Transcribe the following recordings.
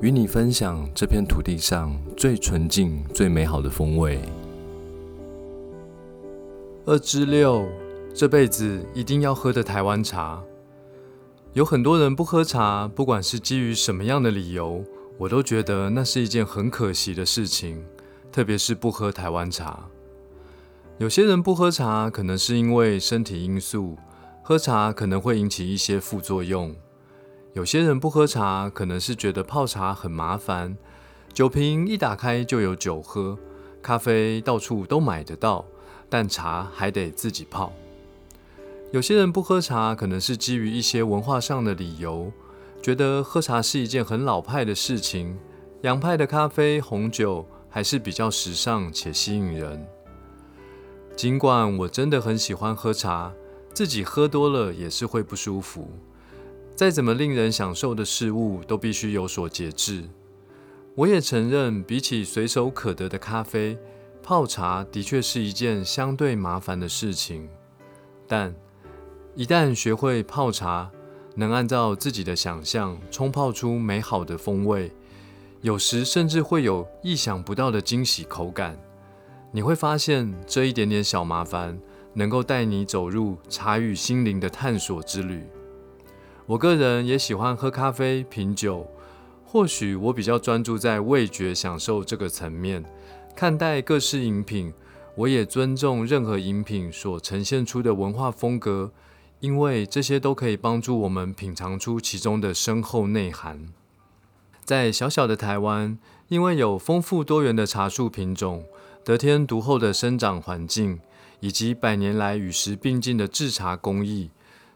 与你分享这片土地上最纯净、最美好的风味。二之六，这辈子一定要喝的台湾茶。有很多人不喝茶，不管是基于什么样的理由，我都觉得那是一件很可惜的事情。特别是不喝台湾茶。有些人不喝茶，可能是因为身体因素，喝茶可能会引起一些副作用。有些人不喝茶，可能是觉得泡茶很麻烦，酒瓶一打开就有酒喝，咖啡到处都买得到，但茶还得自己泡。有些人不喝茶，可能是基于一些文化上的理由，觉得喝茶是一件很老派的事情，洋派的咖啡、红酒还是比较时尚且吸引人。尽管我真的很喜欢喝茶，自己喝多了也是会不舒服。再怎么令人享受的事物，都必须有所节制。我也承认，比起随手可得的咖啡，泡茶的确是一件相对麻烦的事情。但一旦学会泡茶，能按照自己的想象冲泡出美好的风味，有时甚至会有意想不到的惊喜口感。你会发现，这一点点小麻烦，能够带你走入茶与心灵的探索之旅。我个人也喜欢喝咖啡、品酒，或许我比较专注在味觉享受这个层面看待各式饮品。我也尊重任何饮品所呈现出的文化风格，因为这些都可以帮助我们品尝出其中的深厚内涵。在小小的台湾，因为有丰富多元的茶树品种、得天独厚的生长环境，以及百年来与时并进的制茶工艺，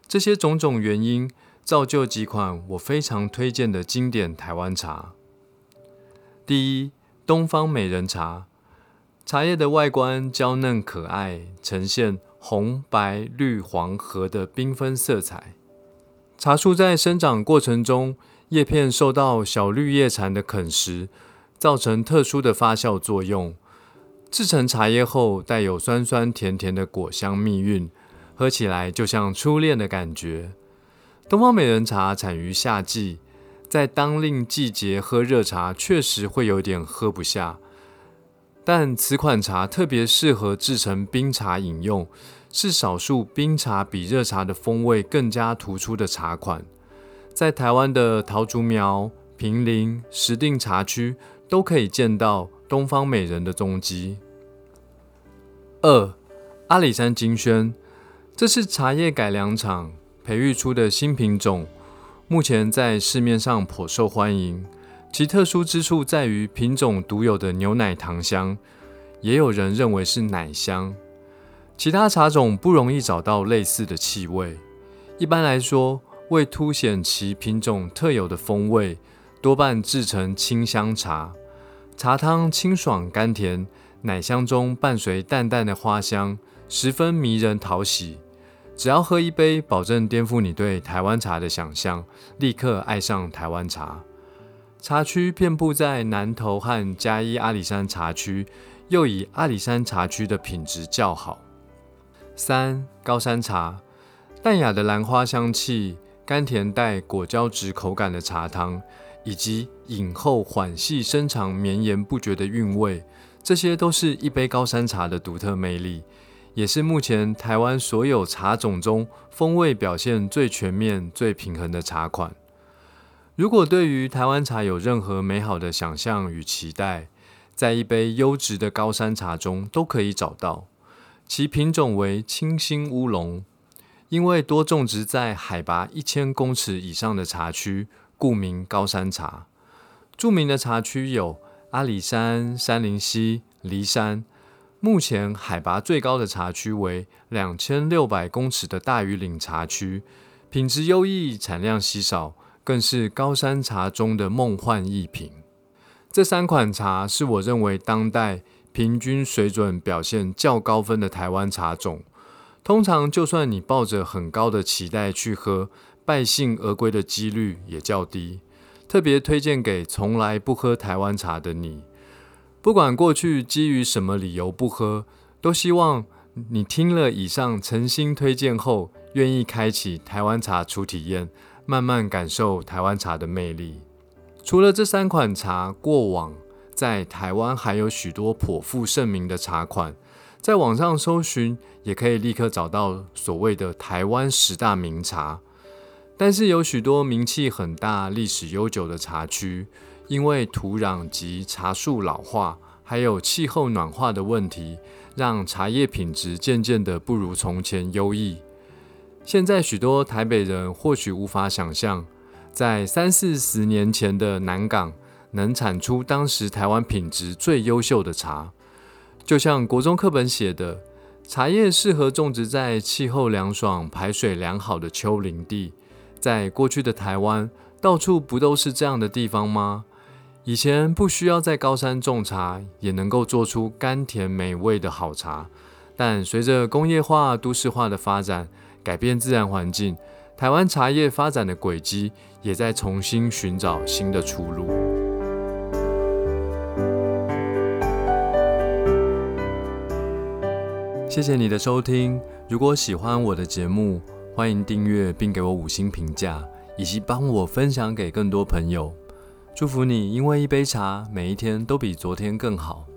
这些种种原因。造就几款我非常推荐的经典台湾茶。第一，东方美人茶，茶叶的外观娇嫩可爱，呈现红、白、绿、黄、褐的缤纷色彩。茶树在生长过程中，叶片受到小绿叶蝉的啃食，造成特殊的发酵作用。制成茶叶后，带有酸酸甜甜的果香蜜韵，喝起来就像初恋的感觉。东方美人茶产于夏季，在当令季节喝热茶确实会有点喝不下，但此款茶特别适合制成冰茶饮用，是少数冰茶比热茶的风味更加突出的茶款。在台湾的桃竹苗、平林、石碇茶区都可以见到东方美人的踪迹。二阿里山金萱，这是茶叶改良厂。培育出的新品种，目前在市面上颇受欢迎。其特殊之处在于品种独有的牛奶糖香，也有人认为是奶香。其他茶种不容易找到类似的气味。一般来说，为凸显其品种特有的风味，多半制成清香茶。茶汤清爽甘甜，奶香中伴随淡淡的花香，十分迷人讨喜。只要喝一杯，保证颠覆你对台湾茶的想象，立刻爱上台湾茶。茶区遍布在南投和嘉义阿里山茶区，又以阿里山茶区的品质较好。三高山茶，淡雅的兰花香气，甘甜带果胶质口感的茶汤，以及饮后缓细深长、绵延不绝的韵味，这些都是一杯高山茶的独特魅力。也是目前台湾所有茶种中风味表现最全面、最平衡的茶款。如果对于台湾茶有任何美好的想象与期待，在一杯优质的高山茶中都可以找到。其品种为清新乌龙，因为多种植在海拔一千公尺以上的茶区，故名高山茶。著名的茶区有阿里山、山林溪、梨山。目前海拔最高的茶区为两千六百公尺的大屿岭茶区，品质优异，产量稀少，更是高山茶中的梦幻一品。这三款茶是我认为当代平均水准表现较高分的台湾茶种。通常，就算你抱着很高的期待去喝，败兴而归的几率也较低。特别推荐给从来不喝台湾茶的你，不管过去基于什么理由不喝，都希望你听了以上诚心推荐后，愿意开启台湾茶初体验，慢慢感受台湾茶的魅力。除了这三款茶，过往在台湾还有许多颇负盛名的茶款。在网上搜寻，也可以立刻找到所谓的台湾十大名茶。但是有许多名气很大、历史悠久的茶区，因为土壤及茶树老化，还有气候暖化的问题，让茶叶品质渐渐的不如从前优异。现在许多台北人或许无法想象，在三四十年前的南港，能产出当时台湾品质最优秀的茶。就像国中课本写的，茶叶适合种植在气候凉爽、排水良好的丘陵地。在过去的台湾，到处不都是这样的地方吗？以前不需要在高山种茶，也能够做出甘甜美味的好茶。但随着工业化、都市化的发展，改变自然环境，台湾茶叶发展的轨迹也在重新寻找新的出路。谢谢你的收听。如果喜欢我的节目，欢迎订阅并给我五星评价，以及帮我分享给更多朋友。祝福你，因为一杯茶，每一天都比昨天更好。